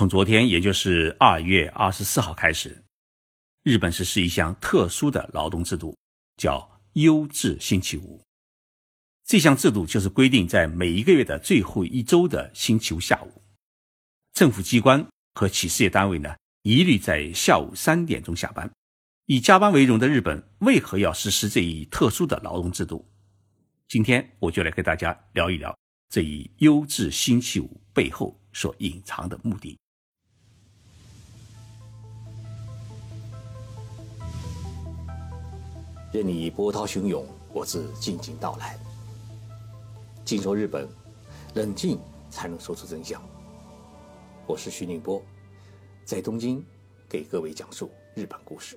从昨天，也就是二月二十四号开始，日本实施一项特殊的劳动制度，叫优质星期五。这项制度就是规定，在每一个月的最后一周的星期五下午，政府机关和企事业单位呢，一律在下午三点钟下班。以加班为荣的日本，为何要实施这一特殊的劳动制度？今天我就来跟大家聊一聊这一优质星期五背后所隐藏的目的。任你波涛汹涌，我自静静到来。静说日本，冷静才能说出真相。我是徐宁波，在东京给各位讲述日本故事。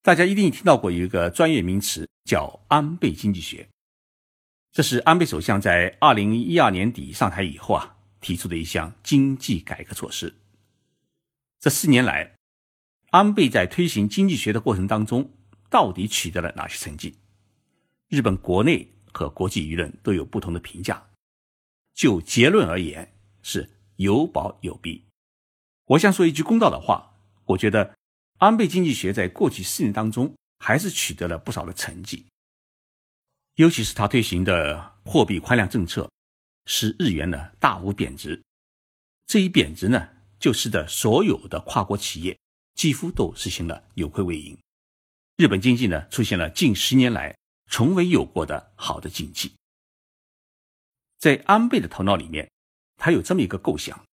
大家一定听到过一个专业名词，叫安倍经济学。这是安倍首相在二零一二年底上台以后啊提出的一项经济改革措施。这四年来，安倍在推行经济学的过程当中，到底取得了哪些成绩？日本国内和国际舆论都有不同的评价。就结论而言，是有保有弊。我想说一句公道的话，我觉得。安倍经济学在过去四年当中还是取得了不少的成绩，尤其是他推行的货币宽量政策，使日元呢大幅贬值。这一贬值呢，就使得所有的跨国企业几乎都实行了扭亏为盈，日本经济呢出现了近十年来从未有过的好的景气。在安倍的头脑里面，他有这么一个构想，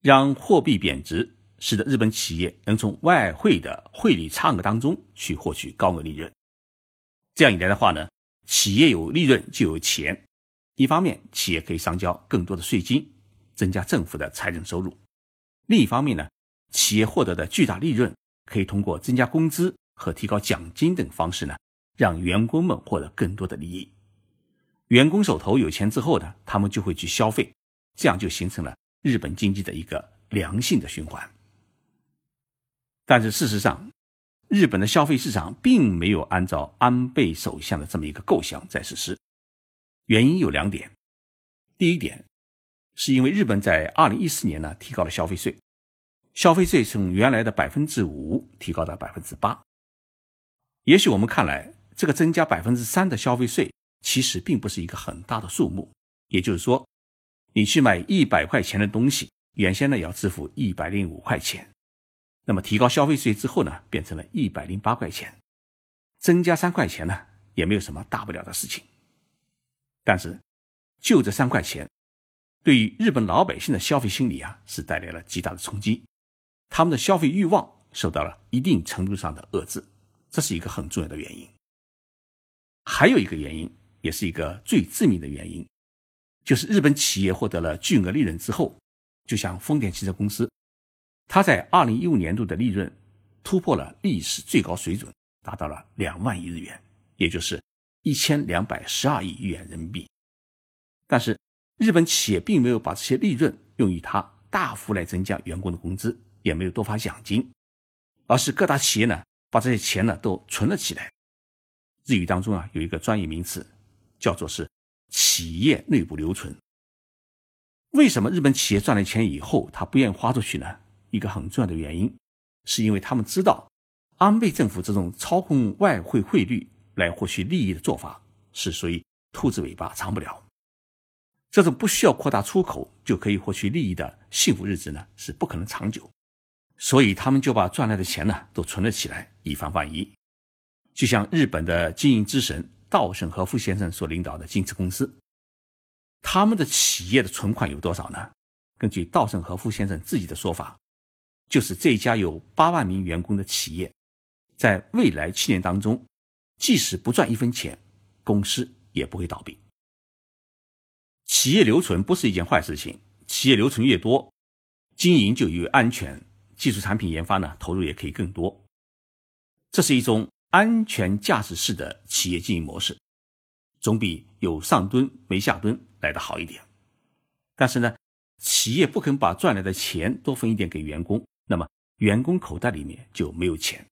让货币贬值。使得日本企业能从外汇的汇率差额当中去获取高额利润，这样一来的话呢，企业有利润就有钱。一方面，企业可以上交更多的税金，增加政府的财政收入；另一方面呢，企业获得的巨大利润可以通过增加工资和提高奖金等方式呢，让员工们获得更多的利益。员工手头有钱之后呢，他们就会去消费，这样就形成了日本经济的一个良性的循环。但是事实上，日本的消费市场并没有按照安倍首相的这么一个构想在实施。原因有两点。第一点，是因为日本在二零一四年呢提高了消费税，消费税从原来的百分之五提高到百分之八。也许我们看来，这个增加百分之三的消费税其实并不是一个很大的数目。也就是说，你去买一百块钱的东西，原先呢要支付一百零五块钱。那么提高消费税之后呢，变成了一百零八块钱，增加三块钱呢，也没有什么大不了的事情。但是，就这三块钱，对于日本老百姓的消费心理啊，是带来了极大的冲击，他们的消费欲望受到了一定程度上的遏制，这是一个很重要的原因。还有一个原因，也是一个最致命的原因，就是日本企业获得了巨额利润之后，就像丰田汽车公司。它在二零一五年度的利润突破了历史最高水准，达到了两万亿日元，也就是一千两百十二亿元人民币。但是，日本企业并没有把这些利润用于它大幅来增加员工的工资，也没有多发奖金，而是各大企业呢把这些钱呢都存了起来。日语当中啊有一个专业名词，叫做是企业内部留存。为什么日本企业赚了钱以后，他不愿意花出去呢？一个很重要的原因，是因为他们知道，安倍政府这种操控外汇汇率来获取利益的做法，是属于兔子尾巴长不了。这种不需要扩大出口就可以获取利益的幸福日子呢，是不可能长久。所以他们就把赚来的钱呢，都存了起来，以防万一。就像日本的经营之神稻盛和夫先生所领导的京瓷公司，他们的企业的存款有多少呢？根据稻盛和夫先生自己的说法。就是这家有八万名员工的企业，在未来七年当中，即使不赚一分钱，公司也不会倒闭。企业留存不是一件坏事情，企业留存越多，经营就越安全，技术产品研发呢投入也可以更多。这是一种安全驾驶式的企业经营模式，总比有上吨没下吨来的好一点。但是呢，企业不肯把赚来的钱多分一点给员工。那么员工口袋里面就没有钱，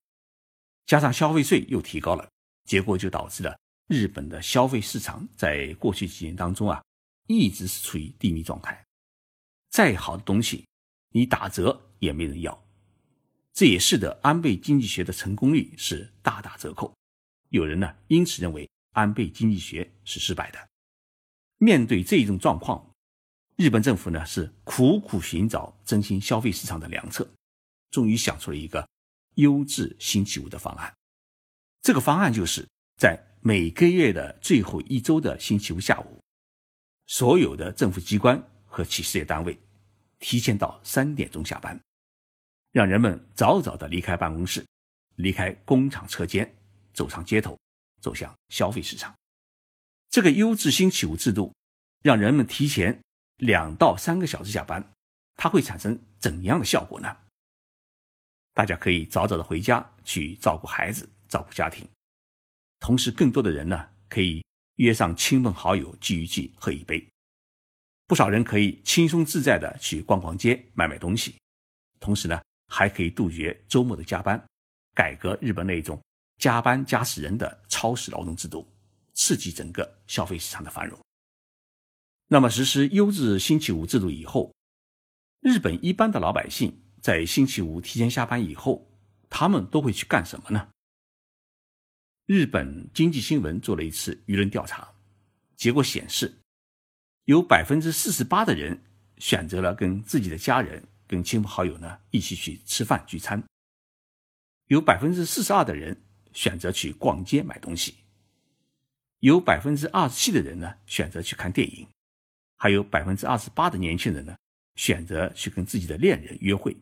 加上消费税又提高了，结果就导致了日本的消费市场在过去几年当中啊，一直是处于低迷状态。再好的东西你打折也没人要。这也使得安倍经济学的成功率是大打折扣。有人呢因此认为安倍经济学是失败的。面对这一种状况，日本政府呢是苦苦寻找振兴消费市场的良策，终于想出了一个优质星期五的方案。这个方案就是在每个月的最后一周的星期五下午，所有的政府机关和企事业单位提前到三点钟下班，让人们早早的离开办公室，离开工厂车间，走上街头，走向消费市场。这个优质星期五制度，让人们提前。两到三个小时下班，它会产生怎样的效果呢？大家可以早早的回家去照顾孩子、照顾家庭，同时更多的人呢可以约上亲朋好友聚一聚、喝一杯。不少人可以轻松自在的去逛逛街、买买东西，同时呢还可以杜绝周末的加班，改革日本那种加班加死人的超时劳动制度，刺激整个消费市场的繁荣。那么，实施优质星期五制度以后，日本一般的老百姓在星期五提前下班以后，他们都会去干什么呢？日本经济新闻做了一次舆论调查，结果显示，有百分之四十八的人选择了跟自己的家人、跟亲朋好友呢一起去吃饭聚餐，有百分之四十二的人选择去逛街买东西，有百分之二十七的人呢选择去看电影。还有百分之二十八的年轻人呢，选择去跟自己的恋人约会；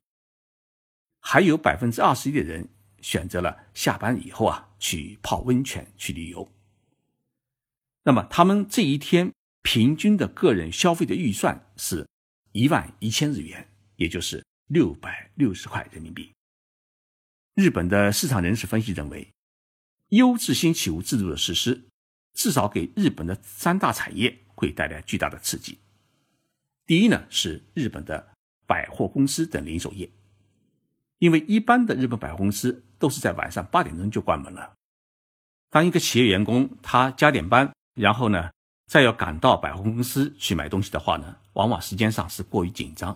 还有百分之二十一的人选择了下班以后啊去泡温泉、去旅游。那么他们这一天平均的个人消费的预算是一万一千日元，也就是六百六十块人民币。日本的市场人士分析认为，优质星期五制度的实施，至少给日本的三大产业。会带来巨大的刺激。第一呢，是日本的百货公司等零售业，因为一般的日本百货公司都是在晚上八点钟就关门了。当一个企业员工他加点班，然后呢再要赶到百货公司去买东西的话呢，往往时间上是过于紧张。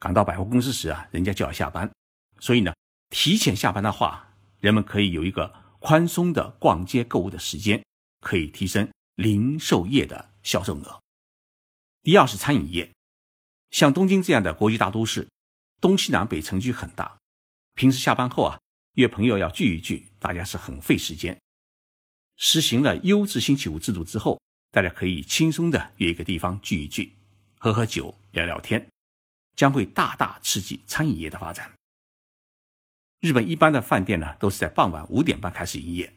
赶到百货公司时啊，人家就要下班，所以呢，提前下班的话，人们可以有一个宽松的逛街购物的时间，可以提升零售业的。销售额。第二是餐饮业，像东京这样的国际大都市，东西南北城区很大，平时下班后啊，约朋友要聚一聚，大家是很费时间。实行了优质星期五制度之后，大家可以轻松的约一个地方聚一聚，喝喝酒，聊聊天，将会大大刺激餐饮业的发展。日本一般的饭店呢，都是在傍晚五点半开始营业，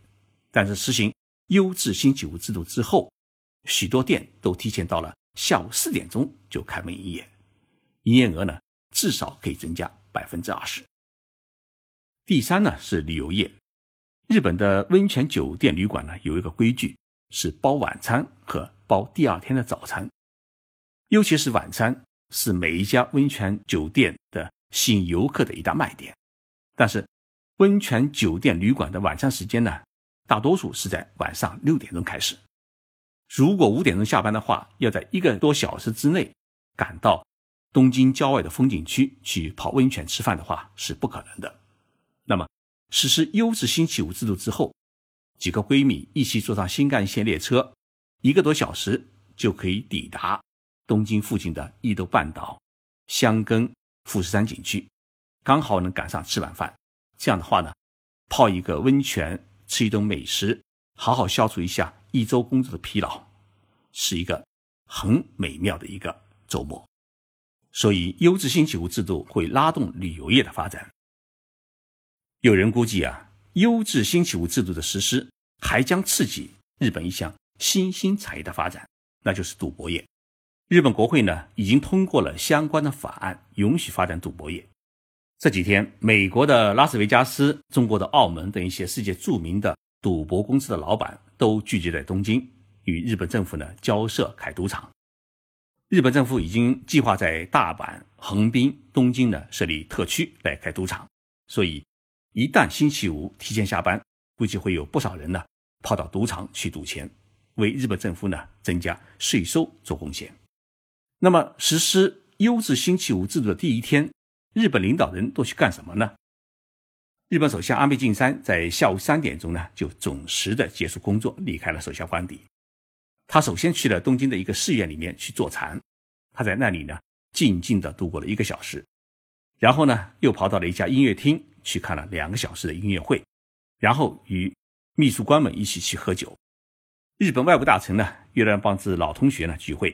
但是实行优质星期五制度之后。许多店都提前到了下午四点钟就开门营业，营业额呢至少可以增加百分之二十。第三呢是旅游业，日本的温泉酒店旅馆呢有一个规矩是包晚餐和包第二天的早餐，尤其是晚餐是每一家温泉酒店的吸引游客的一大卖点。但是温泉酒店旅馆的晚餐时间呢，大多数是在晚上六点钟开始。如果五点钟下班的话，要在一个多小时之内赶到东京郊外的风景区去泡温泉吃饭的话是不可能的。那么实施优质星期五制度之后，几个闺蜜一起坐上新干线列车，一个多小时就可以抵达东京附近的伊豆半岛、箱根、富士山景区，刚好能赶上吃晚饭。这样的话呢，泡一个温泉，吃一顿美食，好好消除一下。一周工作的疲劳，是一个很美妙的一个周末，所以优质星期五制度会拉动旅游业的发展。有人估计啊，优质星期五制度的实施还将刺激日本一项新兴产业的发展，那就是赌博业。日本国会呢已经通过了相关的法案，允许发展赌博业。这几天，美国的拉斯维加斯、中国的澳门等一些世界著名的。赌博公司的老板都聚集在东京，与日本政府呢交涉开赌场。日本政府已经计划在大阪、横滨、东京呢设立特区来开赌场，所以一旦星期五提前下班，估计会有不少人呢跑到赌场去赌钱，为日本政府呢增加税收做贡献。那么实施优质星期五制度的第一天，日本领导人都去干什么呢？日本首相安倍晋三在下午三点钟呢，就准时的结束工作，离开了首相官邸。他首先去了东京的一个寺院里面去坐禅，他在那里呢，静静的度过了一个小时，然后呢，又跑到了一家音乐厅去看了两个小时的音乐会，然后与秘书官们一起去喝酒。日本外务大臣呢，约了帮子老同学呢聚会；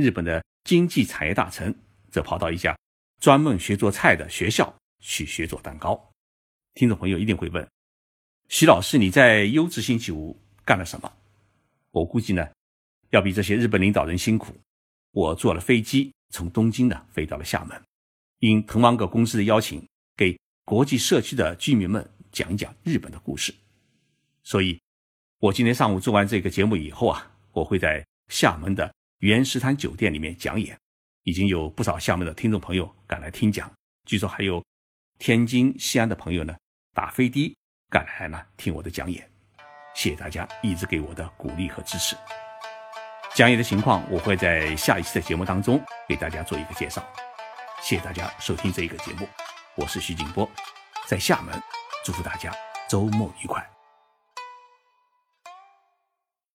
日本的经济产业大臣则跑到一家专门学做菜的学校去学做蛋糕。听众朋友一定会问，徐老师，你在优质星期五干了什么？我估计呢，要比这些日本领导人辛苦。我坐了飞机从东京呢飞到了厦门，应滕王阁公司的邀请，给国际社区的居民们讲一讲日本的故事。所以，我今天上午做完这个节目以后啊，我会在厦门的原石滩酒店里面讲演，已经有不少厦门的听众朋友赶来听讲，据说还有。天津、西安的朋友呢，打飞的赶来呢听我的讲演，谢谢大家一直给我的鼓励和支持。讲演的情况我会在下一期的节目当中给大家做一个介绍。谢谢大家收听这一个节目，我是徐景波，在厦门，祝福大家周末愉快。